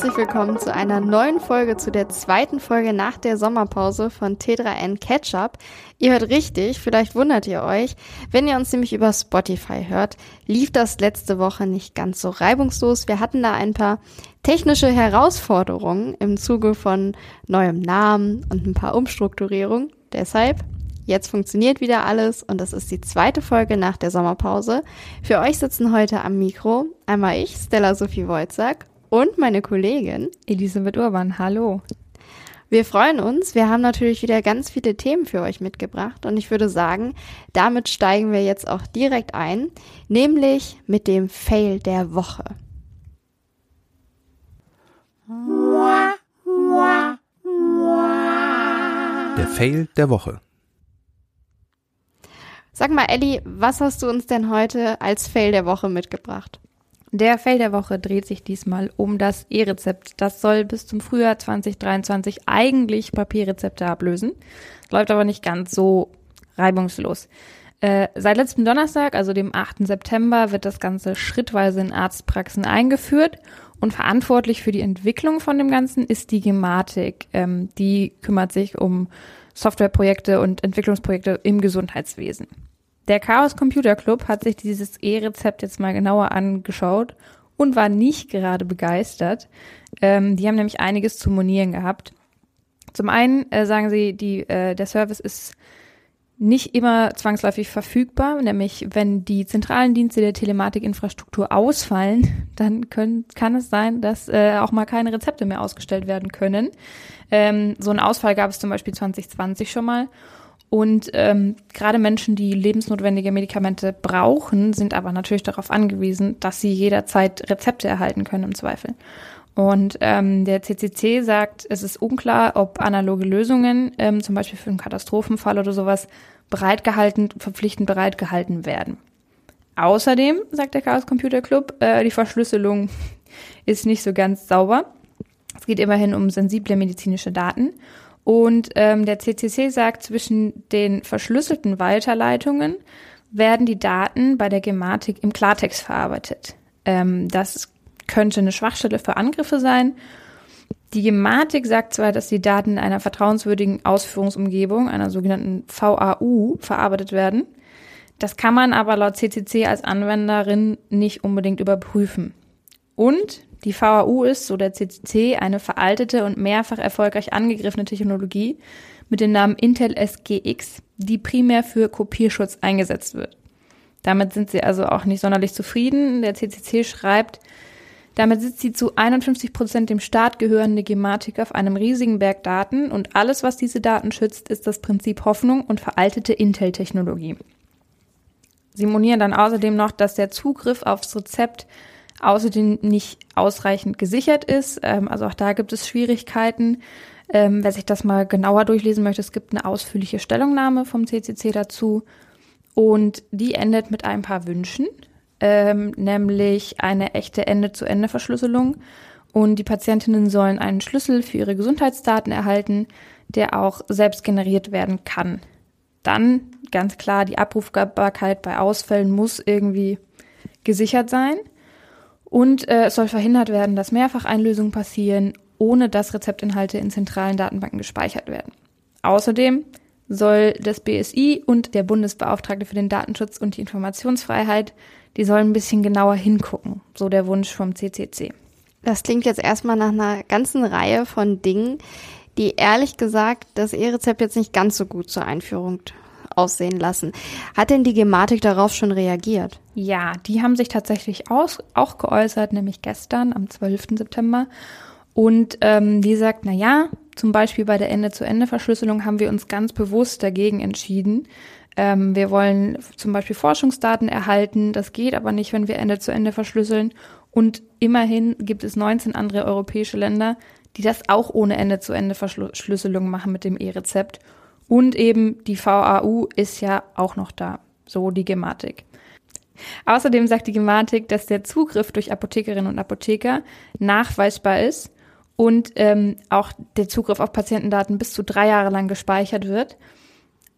herzlich willkommen zu einer neuen Folge, zu der zweiten Folge nach der Sommerpause von T3N Ketchup. Ihr hört richtig, vielleicht wundert ihr euch. Wenn ihr uns nämlich über Spotify hört, lief das letzte Woche nicht ganz so reibungslos. Wir hatten da ein paar technische Herausforderungen im Zuge von neuem Namen und ein paar Umstrukturierungen. Deshalb Jetzt funktioniert wieder alles und das ist die zweite Folge nach der Sommerpause. Für euch sitzen heute am Mikro einmal ich, Stella Sophie Wojcak und meine Kollegin Elisabeth Urban. Hallo. Wir freuen uns. Wir haben natürlich wieder ganz viele Themen für euch mitgebracht und ich würde sagen, damit steigen wir jetzt auch direkt ein, nämlich mit dem Fail der Woche. Der Fail der Woche. Sag mal, Elli, was hast du uns denn heute als Fail der Woche mitgebracht? Der Fail der Woche dreht sich diesmal um das E-Rezept. Das soll bis zum Frühjahr 2023 eigentlich Papierrezepte ablösen. Läuft aber nicht ganz so reibungslos. Äh, seit letztem Donnerstag, also dem 8. September, wird das Ganze schrittweise in Arztpraxen eingeführt und verantwortlich für die Entwicklung von dem Ganzen ist die Gematik. Ähm, die kümmert sich um Softwareprojekte und Entwicklungsprojekte im Gesundheitswesen. Der Chaos Computer Club hat sich dieses E-Rezept jetzt mal genauer angeschaut und war nicht gerade begeistert. Ähm, die haben nämlich einiges zu monieren gehabt. Zum einen äh, sagen sie, die, äh, der Service ist nicht immer zwangsläufig verfügbar, nämlich wenn die zentralen Dienste der Telematikinfrastruktur ausfallen, dann können, kann es sein, dass äh, auch mal keine Rezepte mehr ausgestellt werden können. Ähm, so einen Ausfall gab es zum Beispiel 2020 schon mal. Und ähm, gerade Menschen, die lebensnotwendige Medikamente brauchen, sind aber natürlich darauf angewiesen, dass sie jederzeit Rezepte erhalten können im Zweifel. Und ähm, der CCC sagt, es ist unklar, ob analoge Lösungen, ähm, zum Beispiel für einen Katastrophenfall oder sowas, bereitgehalten, verpflichtend bereitgehalten werden. Außerdem, sagt der Chaos Computer Club, äh, die Verschlüsselung ist nicht so ganz sauber. Es geht immerhin um sensible medizinische Daten. Und ähm, der CCC sagt, zwischen den verschlüsselten Weiterleitungen werden die Daten bei der Gematik im Klartext verarbeitet. Ähm, das könnte eine Schwachstelle für Angriffe sein. Die Gematik sagt zwar, dass die Daten in einer vertrauenswürdigen Ausführungsumgebung, einer sogenannten VAU, verarbeitet werden. Das kann man aber laut CCC als Anwenderin nicht unbedingt überprüfen. Und die VAU ist, so der CCC, eine veraltete und mehrfach erfolgreich angegriffene Technologie mit dem Namen Intel SGX, die primär für Kopierschutz eingesetzt wird. Damit sind sie also auch nicht sonderlich zufrieden. Der CCC schreibt, damit sitzt sie zu 51 Prozent dem Staat gehörende Gematik auf einem riesigen Berg Daten und alles, was diese Daten schützt, ist das Prinzip Hoffnung und veraltete Intel-Technologie. Sie monieren dann außerdem noch, dass der Zugriff aufs Rezept außerdem nicht ausreichend gesichert ist. Ähm, also auch da gibt es Schwierigkeiten. Ähm, wer sich das mal genauer durchlesen möchte, es gibt eine ausführliche Stellungnahme vom CCC dazu. Und die endet mit ein paar Wünschen, ähm, nämlich eine echte Ende-zu-Ende-Verschlüsselung. Und die Patientinnen sollen einen Schlüssel für ihre Gesundheitsdaten erhalten, der auch selbst generiert werden kann. Dann ganz klar, die Abrufbarkeit bei Ausfällen muss irgendwie gesichert sein. Und äh, es soll verhindert werden, dass Mehrfacheinlösungen passieren, ohne dass Rezeptinhalte in zentralen Datenbanken gespeichert werden. Außerdem soll das BSI und der Bundesbeauftragte für den Datenschutz und die Informationsfreiheit, die sollen ein bisschen genauer hingucken, so der Wunsch vom CCC. Das klingt jetzt erstmal nach einer ganzen Reihe von Dingen, die ehrlich gesagt das E-Rezept jetzt nicht ganz so gut zur Einführung aussehen lassen. Hat denn die Gematik darauf schon reagiert? Ja, die haben sich tatsächlich aus, auch geäußert, nämlich gestern am 12. September. Und ähm, die sagt, na ja, zum Beispiel bei der Ende-zu-Ende-Verschlüsselung haben wir uns ganz bewusst dagegen entschieden. Ähm, wir wollen zum Beispiel Forschungsdaten erhalten. Das geht aber nicht, wenn wir Ende-zu-Ende verschlüsseln. Und immerhin gibt es 19 andere europäische Länder, die das auch ohne Ende-zu-Ende-Verschlüsselung machen mit dem E-Rezept. Und eben die VAU ist ja auch noch da, so die Gematik. Außerdem sagt die Gematik, dass der Zugriff durch Apothekerinnen und Apotheker nachweisbar ist und ähm, auch der Zugriff auf Patientendaten bis zu drei Jahre lang gespeichert wird.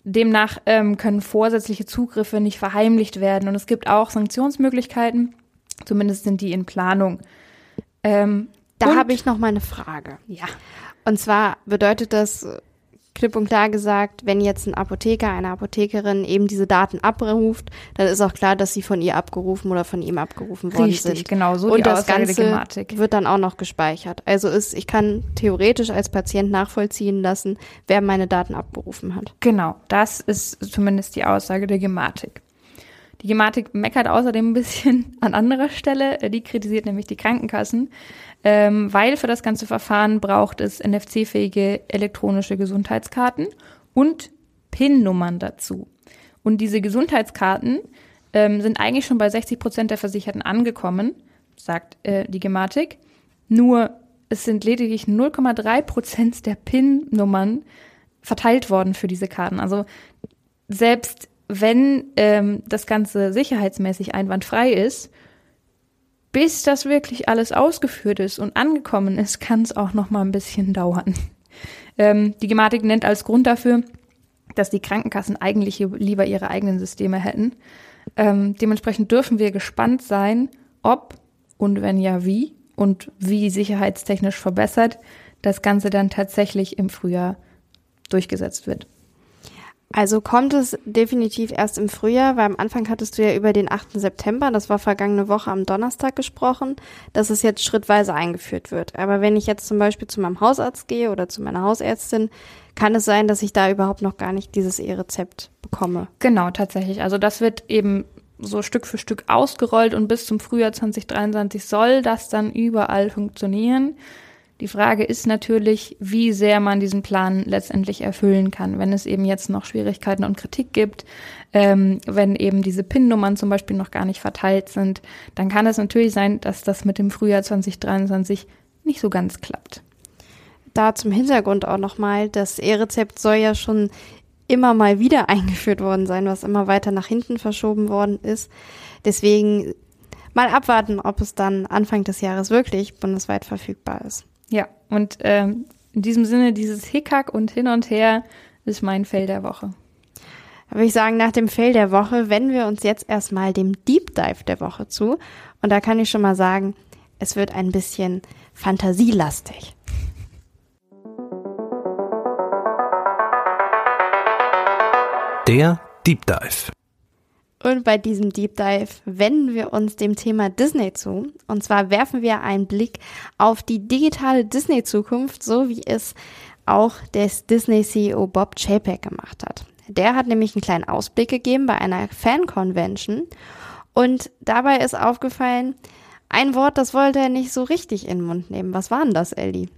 Demnach ähm, können vorsätzliche Zugriffe nicht verheimlicht werden und es gibt auch Sanktionsmöglichkeiten, zumindest sind die in Planung. Ähm, Da habe ich noch mal eine Frage. Ja. Und zwar bedeutet das klipp und klar gesagt, wenn jetzt ein Apotheker, eine Apothekerin eben diese Daten abruft, dann ist auch klar, dass sie von ihr abgerufen oder von ihm abgerufen worden Richtig, sind. genau, so die und das Aussage Ganze Gematik. wird dann auch noch gespeichert. Also ist, ich kann theoretisch als Patient nachvollziehen lassen, wer meine Daten abberufen hat. Genau, das ist zumindest die Aussage der Gematik. Die Gematik meckert außerdem ein bisschen an anderer Stelle. Äh, Die kritisiert nämlich die Krankenkassen, ähm, weil für das ganze Verfahren braucht es NFC-fähige elektronische Gesundheitskarten und PIN-Nummern dazu. Und diese Gesundheitskarten ähm, sind eigentlich schon bei 60 Prozent der Versicherten angekommen, sagt äh, die Gematik. Nur es sind lediglich 0,3 Prozent der PIN-Nummern verteilt worden für diese Karten. Also selbst wenn ähm, das Ganze sicherheitsmäßig einwandfrei ist, bis das wirklich alles ausgeführt ist und angekommen ist, kann es auch noch mal ein bisschen dauern. Ähm, die Gematik nennt als Grund dafür, dass die Krankenkassen eigentlich lieber ihre eigenen Systeme hätten. Ähm, dementsprechend dürfen wir gespannt sein, ob und wenn ja wie und wie sicherheitstechnisch verbessert das Ganze dann tatsächlich im Frühjahr durchgesetzt wird. Also kommt es definitiv erst im Frühjahr, weil am Anfang hattest du ja über den 8. September, das war vergangene Woche am Donnerstag gesprochen, dass es jetzt schrittweise eingeführt wird. Aber wenn ich jetzt zum Beispiel zu meinem Hausarzt gehe oder zu meiner Hausärztin, kann es sein, dass ich da überhaupt noch gar nicht dieses E-Rezept bekomme. Genau, tatsächlich. Also das wird eben so Stück für Stück ausgerollt und bis zum Frühjahr 2023 soll das dann überall funktionieren. Die Frage ist natürlich, wie sehr man diesen Plan letztendlich erfüllen kann, wenn es eben jetzt noch Schwierigkeiten und Kritik gibt, ähm, wenn eben diese PIN-Nummern zum Beispiel noch gar nicht verteilt sind, dann kann es natürlich sein, dass das mit dem Frühjahr 2023 nicht so ganz klappt. Da zum Hintergrund auch nochmal, das E-Rezept soll ja schon immer mal wieder eingeführt worden sein, was immer weiter nach hinten verschoben worden ist. Deswegen mal abwarten, ob es dann Anfang des Jahres wirklich bundesweit verfügbar ist. Ja, und ähm, in diesem Sinne, dieses Hickhack und hin und her ist mein Fell der Woche. Da würde ich sagen, nach dem Fail der Woche wenden wir uns jetzt erstmal dem Deep Dive der Woche zu. Und da kann ich schon mal sagen, es wird ein bisschen fantasielastig. Der Deep Dive. Und bei diesem Deep Dive wenden wir uns dem Thema Disney zu. Und zwar werfen wir einen Blick auf die digitale Disney-Zukunft, so wie es auch der Disney-CEO Bob Chapek gemacht hat. Der hat nämlich einen kleinen Ausblick gegeben bei einer Fan-Convention. Und dabei ist aufgefallen, ein Wort, das wollte er nicht so richtig in den Mund nehmen. Was war denn das, Ellie?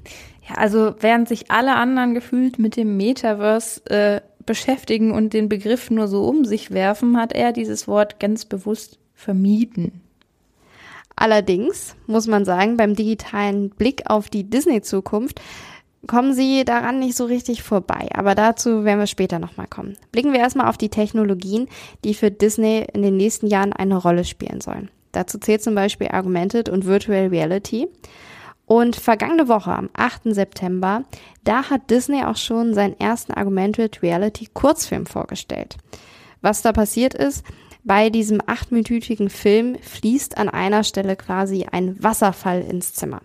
Ja, also während sich alle anderen gefühlt mit dem Metaverse äh, beschäftigen und den Begriff nur so um sich werfen, hat er dieses Wort ganz bewusst vermieden. Allerdings muss man sagen, beim digitalen Blick auf die Disney-Zukunft kommen sie daran nicht so richtig vorbei. Aber dazu werden wir später nochmal kommen. Blicken wir erstmal auf die Technologien, die für Disney in den nächsten Jahren eine Rolle spielen sollen. Dazu zählt zum Beispiel Augmented und Virtual Reality. Und vergangene Woche, am 8. September, da hat Disney auch schon seinen ersten Augmented Reality Kurzfilm vorgestellt. Was da passiert ist, bei diesem achtminütigen Film fließt an einer Stelle quasi ein Wasserfall ins Zimmer.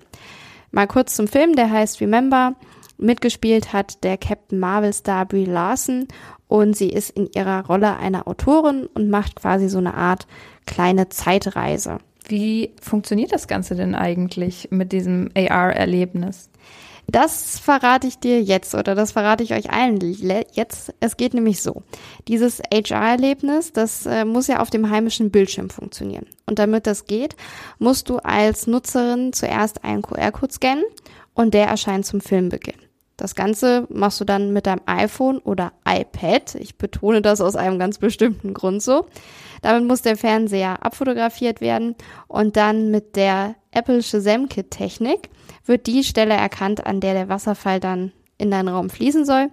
Mal kurz zum Film, der heißt Remember. Mitgespielt hat der Captain Marvel Star Brie Larson und sie ist in ihrer Rolle einer Autorin und macht quasi so eine Art kleine Zeitreise. Wie funktioniert das Ganze denn eigentlich mit diesem AR-Erlebnis? Das verrate ich dir jetzt oder das verrate ich euch allen le- jetzt. Es geht nämlich so. Dieses HR-Erlebnis, das äh, muss ja auf dem heimischen Bildschirm funktionieren. Und damit das geht, musst du als Nutzerin zuerst einen QR-Code scannen und der erscheint zum Filmbeginn. Das Ganze machst du dann mit deinem iPhone oder iPad. Ich betone das aus einem ganz bestimmten Grund so. Damit muss der Fernseher abfotografiert werden und dann mit der Apple Shazam Kit Technik wird die Stelle erkannt, an der der Wasserfall dann in deinen Raum fließen soll.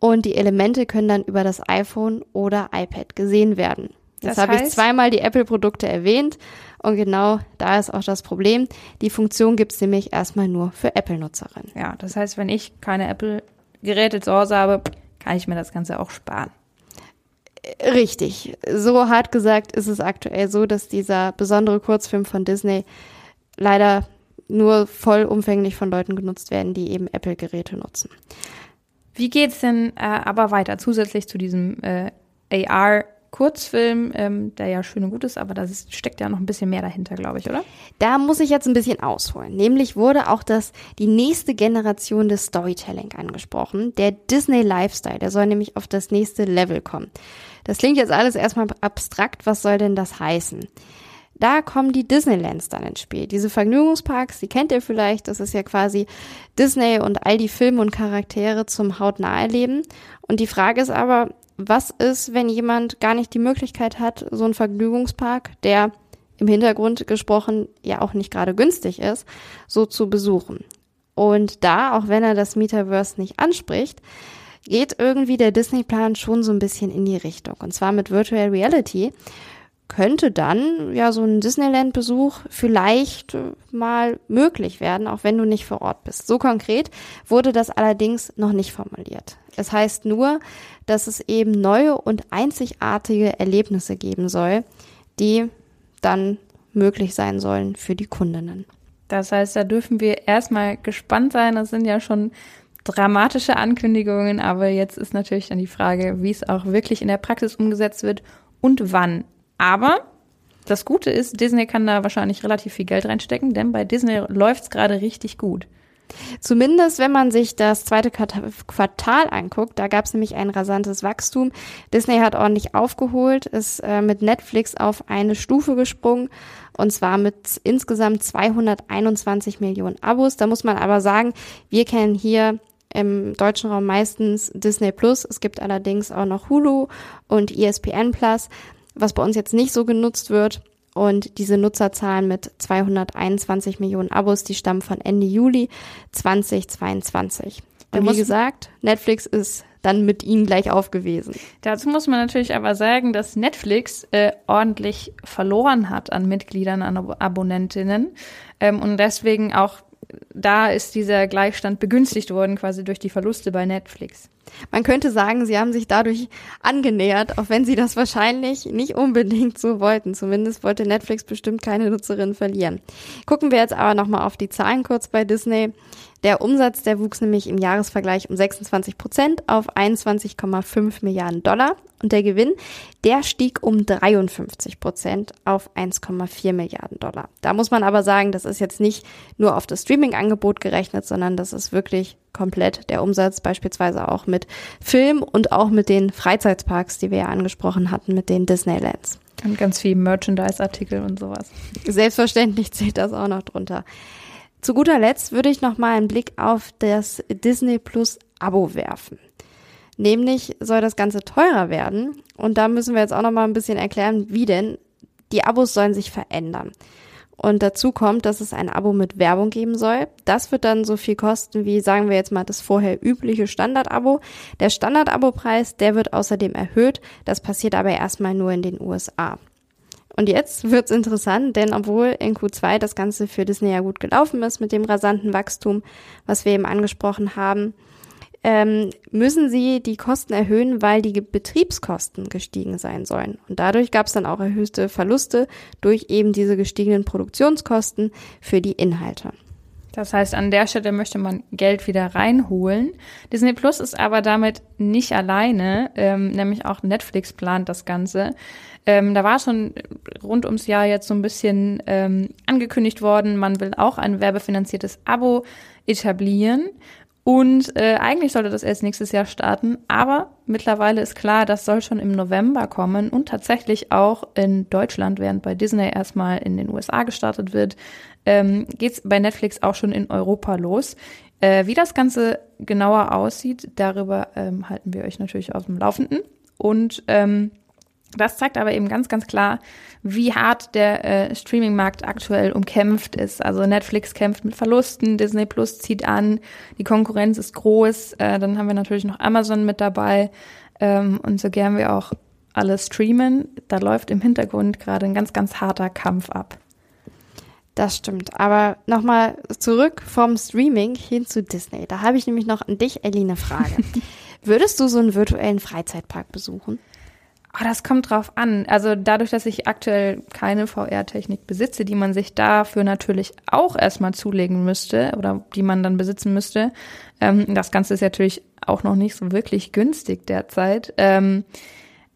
Und die Elemente können dann über das iPhone oder iPad gesehen werden. Jetzt Das habe ich zweimal die Apple-Produkte erwähnt und genau da ist auch das Problem. Die Funktion gibt's nämlich erstmal nur für Apple-Nutzerinnen. Ja, das heißt, wenn ich keine Apple-Geräte zu Hause habe, kann ich mir das Ganze auch sparen. Richtig. So hart gesagt ist es aktuell so, dass dieser besondere Kurzfilm von Disney leider nur vollumfänglich von Leuten genutzt werden, die eben Apple-Geräte nutzen. Wie geht's denn äh, aber weiter zusätzlich zu diesem äh, AR Kurzfilm, ähm, der ja schön und gut ist, aber da steckt ja noch ein bisschen mehr dahinter, glaube ich, oder? Da muss ich jetzt ein bisschen ausholen. Nämlich wurde auch das, die nächste Generation des Storytelling angesprochen. Der Disney Lifestyle, der soll nämlich auf das nächste Level kommen. Das klingt jetzt alles erstmal abstrakt. Was soll denn das heißen? Da kommen die Disneylands dann ins Spiel. Diese Vergnügungsparks, die kennt ihr vielleicht. Das ist ja quasi Disney und all die Filme und Charaktere zum hautnah erleben. Und die Frage ist aber, was ist, wenn jemand gar nicht die Möglichkeit hat, so einen Vergnügungspark, der im Hintergrund gesprochen ja auch nicht gerade günstig ist, so zu besuchen. Und da, auch wenn er das Metaverse nicht anspricht, geht irgendwie der Disney-Plan schon so ein bisschen in die Richtung. Und zwar mit Virtual Reality könnte dann ja so ein Disneyland-Besuch vielleicht mal möglich werden, auch wenn du nicht vor Ort bist. So konkret wurde das allerdings noch nicht formuliert. Es heißt nur, dass es eben neue und einzigartige Erlebnisse geben soll, die dann möglich sein sollen für die Kundinnen. Das heißt, da dürfen wir erstmal gespannt sein. Das sind ja schon dramatische Ankündigungen, aber jetzt ist natürlich dann die Frage, wie es auch wirklich in der Praxis umgesetzt wird und wann. Aber das Gute ist, Disney kann da wahrscheinlich relativ viel Geld reinstecken, denn bei Disney läuft es gerade richtig gut. Zumindest wenn man sich das zweite Quartal anguckt, da gab es nämlich ein rasantes Wachstum. Disney hat ordentlich aufgeholt, ist äh, mit Netflix auf eine Stufe gesprungen und zwar mit insgesamt 221 Millionen Abos. Da muss man aber sagen, wir kennen hier im deutschen Raum meistens Disney Plus. Es gibt allerdings auch noch Hulu und ESPN Plus was bei uns jetzt nicht so genutzt wird. Und diese Nutzerzahlen mit 221 Millionen Abos, die stammen von Ende Juli 2022. Und wie gesagt, Netflix ist dann mit ihnen gleich aufgewesen. Dazu muss man natürlich aber sagen, dass Netflix äh, ordentlich verloren hat an Mitgliedern, an Ab Abonnentinnen ähm, und deswegen auch da ist dieser Gleichstand begünstigt worden, quasi durch die Verluste bei Netflix. Man könnte sagen, sie haben sich dadurch angenähert, auch wenn sie das wahrscheinlich nicht unbedingt so wollten. Zumindest wollte Netflix bestimmt keine Nutzerinnen verlieren. Gucken wir jetzt aber nochmal auf die Zahlen kurz bei Disney. Der Umsatz, der wuchs nämlich im Jahresvergleich um 26 Prozent auf 21,5 Milliarden Dollar und der Gewinn, der stieg um 53 Prozent auf 1,4 Milliarden Dollar. Da muss man aber sagen, das ist jetzt nicht nur auf das Streaming-Angebot gerechnet, sondern das ist wirklich komplett der Umsatz, beispielsweise auch mit Film und auch mit den Freizeitparks, die wir ja angesprochen hatten, mit den Disneylands. Und ganz viel Merchandise-Artikel und sowas. Selbstverständlich zählt das auch noch drunter. Zu guter Letzt würde ich noch mal einen Blick auf das Disney Plus Abo werfen. Nämlich soll das Ganze teurer werden und da müssen wir jetzt auch noch mal ein bisschen erklären, wie denn die Abos sollen sich verändern. Und dazu kommt, dass es ein Abo mit Werbung geben soll. Das wird dann so viel kosten wie, sagen wir jetzt mal, das vorher übliche Standard-Abo. Der Standard-Abo-Preis, der wird außerdem erhöht. Das passiert aber erstmal nur in den USA. Und jetzt wird's interessant, denn obwohl in Q2 das Ganze für Disney ja gut gelaufen ist mit dem rasanten Wachstum, was wir eben angesprochen haben, ähm, müssen sie die Kosten erhöhen, weil die Betriebskosten gestiegen sein sollen. Und dadurch gab es dann auch erhöhte Verluste durch eben diese gestiegenen Produktionskosten für die Inhalte. Das heißt, an der Stelle möchte man Geld wieder reinholen. Disney Plus ist aber damit nicht alleine, ähm, nämlich auch Netflix plant das Ganze. Ähm, da war schon rund ums Jahr jetzt so ein bisschen ähm, angekündigt worden, man will auch ein werbefinanziertes Abo etablieren. Und äh, eigentlich sollte das erst nächstes Jahr starten, aber mittlerweile ist klar, das soll schon im November kommen und tatsächlich auch in Deutschland, während bei Disney erstmal in den USA gestartet wird, ähm, geht bei Netflix auch schon in Europa los. Äh, wie das Ganze genauer aussieht, darüber ähm, halten wir euch natürlich auf dem Laufenden. Und ähm, das zeigt aber eben ganz, ganz klar, wie hart der äh, Streaming-Markt aktuell umkämpft ist. Also Netflix kämpft mit Verlusten, Disney Plus zieht an, die Konkurrenz ist groß. Äh, dann haben wir natürlich noch Amazon mit dabei. Ähm, und so gern wir auch alle streamen, da läuft im Hintergrund gerade ein ganz, ganz harter Kampf ab. Das stimmt. Aber nochmal zurück vom Streaming hin zu Disney. Da habe ich nämlich noch an dich, Ellie, eine Frage. Würdest du so einen virtuellen Freizeitpark besuchen? Oh, das kommt drauf an. Also dadurch, dass ich aktuell keine VR-Technik besitze, die man sich dafür natürlich auch erstmal zulegen müsste oder die man dann besitzen müsste. Ähm, das Ganze ist natürlich auch noch nicht so wirklich günstig derzeit. Ähm,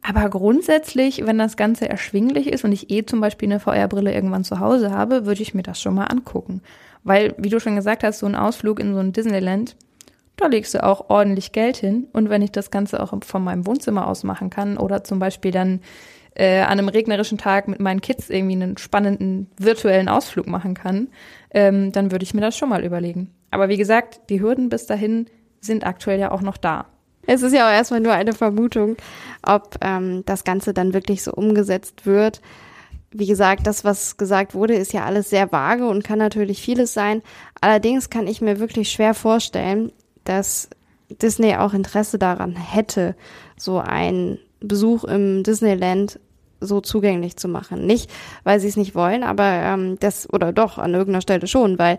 aber grundsätzlich, wenn das Ganze erschwinglich ist und ich eh zum Beispiel eine VR-Brille irgendwann zu Hause habe, würde ich mir das schon mal angucken. Weil, wie du schon gesagt hast, so ein Ausflug in so ein Disneyland, da legst du auch ordentlich Geld hin. Und wenn ich das Ganze auch von meinem Wohnzimmer aus machen kann oder zum Beispiel dann äh, an einem regnerischen Tag mit meinen Kids irgendwie einen spannenden virtuellen Ausflug machen kann, ähm, dann würde ich mir das schon mal überlegen. Aber wie gesagt, die Hürden bis dahin sind aktuell ja auch noch da. Es ist ja auch erstmal nur eine Vermutung, ob ähm, das Ganze dann wirklich so umgesetzt wird. Wie gesagt, das, was gesagt wurde, ist ja alles sehr vage und kann natürlich vieles sein. Allerdings kann ich mir wirklich schwer vorstellen, dass Disney auch Interesse daran hätte, so einen Besuch im Disneyland so zugänglich zu machen. Nicht, weil sie es nicht wollen, aber ähm, das, oder doch, an irgendeiner Stelle schon, weil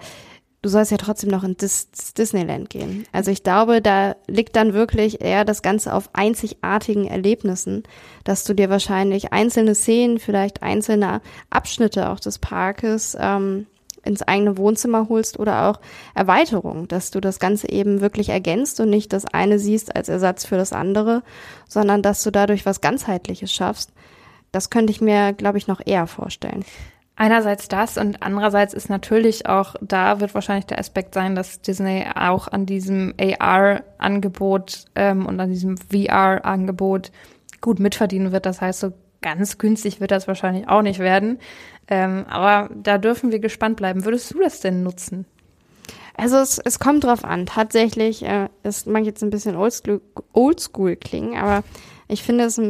du sollst ja trotzdem noch in Dis Disneyland gehen. Also ich glaube, da liegt dann wirklich eher das Ganze auf einzigartigen Erlebnissen, dass du dir wahrscheinlich einzelne Szenen, vielleicht einzelne Abschnitte auch des Parkes ähm, ins eigene Wohnzimmer holst oder auch Erweiterung, dass du das Ganze eben wirklich ergänzt und nicht das eine siehst als Ersatz für das andere, sondern dass du dadurch was ganzheitliches schaffst. Das könnte ich mir, glaube ich, noch eher vorstellen. Einerseits das und andererseits ist natürlich auch, da wird wahrscheinlich der Aspekt sein, dass Disney auch an diesem AR-Angebot ähm, und an diesem VR-Angebot gut mitverdienen wird. Das heißt, so ganz günstig wird das wahrscheinlich auch nicht werden. Ähm, aber da dürfen wir gespannt bleiben. Würdest du das denn nutzen? Also es, es kommt drauf an. Tatsächlich, äh, es mag jetzt ein bisschen oldschool, oldschool klingen, aber ich finde es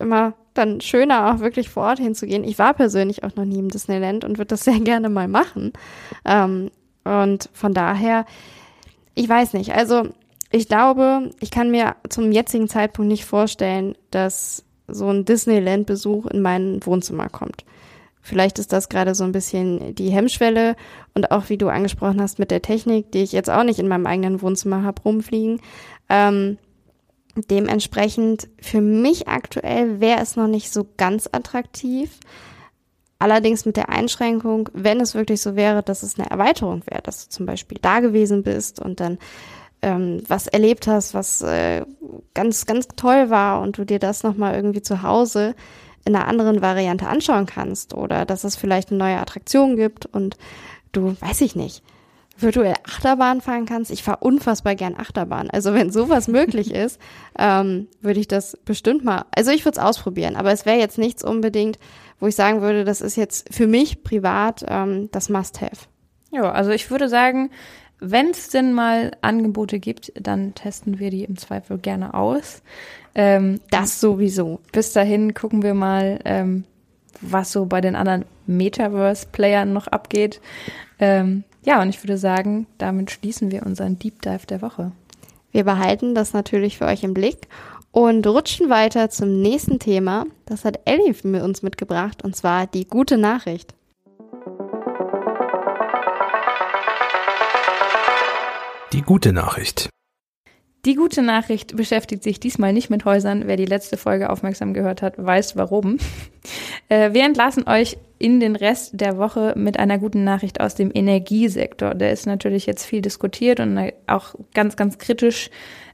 immer dann schöner, auch wirklich vor Ort hinzugehen. Ich war persönlich auch noch nie im Disneyland und würde das sehr gerne mal machen. Ähm, und von daher, ich weiß nicht. Also ich glaube, ich kann mir zum jetzigen Zeitpunkt nicht vorstellen, dass so ein Disneyland-Besuch in mein Wohnzimmer kommt. Vielleicht ist das gerade so ein bisschen die Hemmschwelle und auch wie du angesprochen hast mit der Technik, die ich jetzt auch nicht in meinem eigenen Wohnzimmer habe rumfliegen. Ähm, dementsprechend für mich aktuell wäre es noch nicht so ganz attraktiv. Allerdings mit der Einschränkung, wenn es wirklich so wäre, dass es eine Erweiterung wäre, dass du zum Beispiel da gewesen bist und dann ähm, was erlebt hast, was äh, ganz, ganz toll war und du dir das nochmal irgendwie zu Hause in einer anderen Variante anschauen kannst oder dass es vielleicht eine neue Attraktion gibt und du, weiß ich nicht, virtuell Achterbahn fahren kannst. Ich fahre unfassbar gern Achterbahn. Also wenn sowas möglich ist, ähm, würde ich das bestimmt mal, also ich würde es ausprobieren, aber es wäre jetzt nichts unbedingt, wo ich sagen würde, das ist jetzt für mich privat ähm, das Must-Have. Ja, also ich würde sagen, wenn es denn mal Angebote gibt, dann testen wir die im Zweifel gerne aus. Ähm, das sowieso. Bis dahin gucken wir mal, ähm, was so bei den anderen Metaverse-Playern noch abgeht. Ähm, ja, und ich würde sagen, damit schließen wir unseren Deep Dive der Woche. Wir behalten das natürlich für euch im Blick und rutschen weiter zum nächsten Thema. Das hat Ellie für uns mitgebracht und zwar die gute Nachricht. Die gute Nachricht. Die gute Nachricht beschäftigt sich diesmal nicht mit Häusern. Wer die letzte Folge aufmerksam gehört hat, weiß warum. Äh, wir entlassen euch in den Rest der Woche mit einer guten Nachricht aus dem Energiesektor. Der ist natürlich jetzt viel diskutiert und auch ganz, ganz kritisch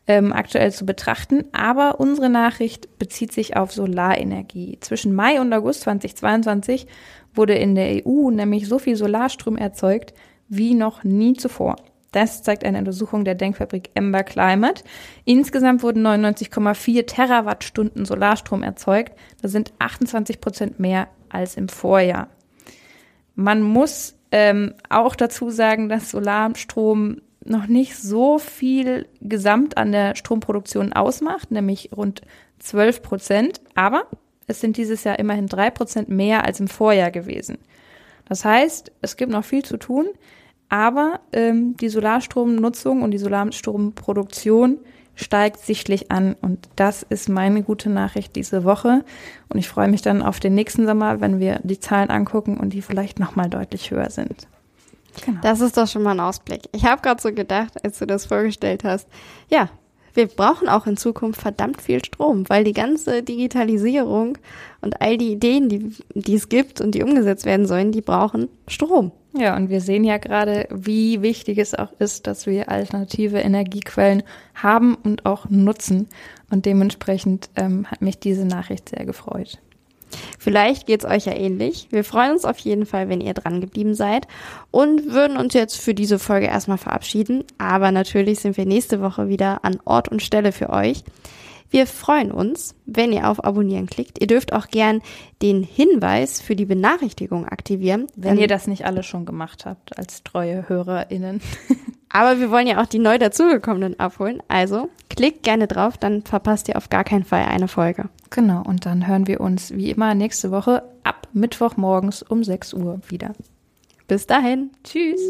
ähm, aktuell zu betrachten. Aber unsere Nachricht bezieht sich auf Solarenergie. Zwischen Mai und August 2022 wurde in der EU nämlich so viel Solarstrom erzeugt wie noch nie zuvor. Das zeigt eine Untersuchung der Denkfabrik Ember Climate. Insgesamt wurden 99,4 Terawattstunden Solarstrom erzeugt. Das sind 28 Prozent mehr als im Vorjahr. Man muss ähm, auch dazu sagen, dass Solarstrom noch nicht so viel gesamt an der Stromproduktion ausmacht, nämlich rund 12 Prozent. Aber es sind dieses Jahr immerhin drei Prozent mehr als im Vorjahr gewesen. Das heißt, es gibt noch viel zu tun. Aber ähm, die Solarstromnutzung und die Solarstromproduktion steigt sichtlich an. Und das ist meine gute Nachricht diese Woche. Und ich freue mich dann auf den nächsten Sommer, wenn wir die Zahlen angucken und die vielleicht nochmal deutlich höher sind. Genau. Das ist doch schon mal ein Ausblick. Ich habe gerade so gedacht, als du das vorgestellt hast, ja, wir brauchen auch in Zukunft verdammt viel Strom, weil die ganze Digitalisierung und all die Ideen, die, die es gibt und die umgesetzt werden sollen, die brauchen Strom. Ja, und wir sehen ja gerade, wie wichtig es auch ist, dass wir alternative Energiequellen haben und auch nutzen. Und dementsprechend ähm, hat mich diese Nachricht sehr gefreut. Vielleicht geht's euch ja ähnlich. Wir freuen uns auf jeden Fall, wenn ihr dran geblieben seid und würden uns jetzt für diese Folge erstmal verabschieden. Aber natürlich sind wir nächste Woche wieder an Ort und Stelle für euch. Wir freuen uns, wenn ihr auf Abonnieren klickt. Ihr dürft auch gern den Hinweis für die Benachrichtigung aktivieren. Wenn ihr das nicht alle schon gemacht habt, als treue HörerInnen. Aber wir wollen ja auch die neu dazugekommenen abholen. Also klickt gerne drauf, dann verpasst ihr auf gar keinen Fall eine Folge. Genau, und dann hören wir uns wie immer nächste Woche ab Mittwoch morgens um 6 Uhr wieder. Bis dahin. Tschüss.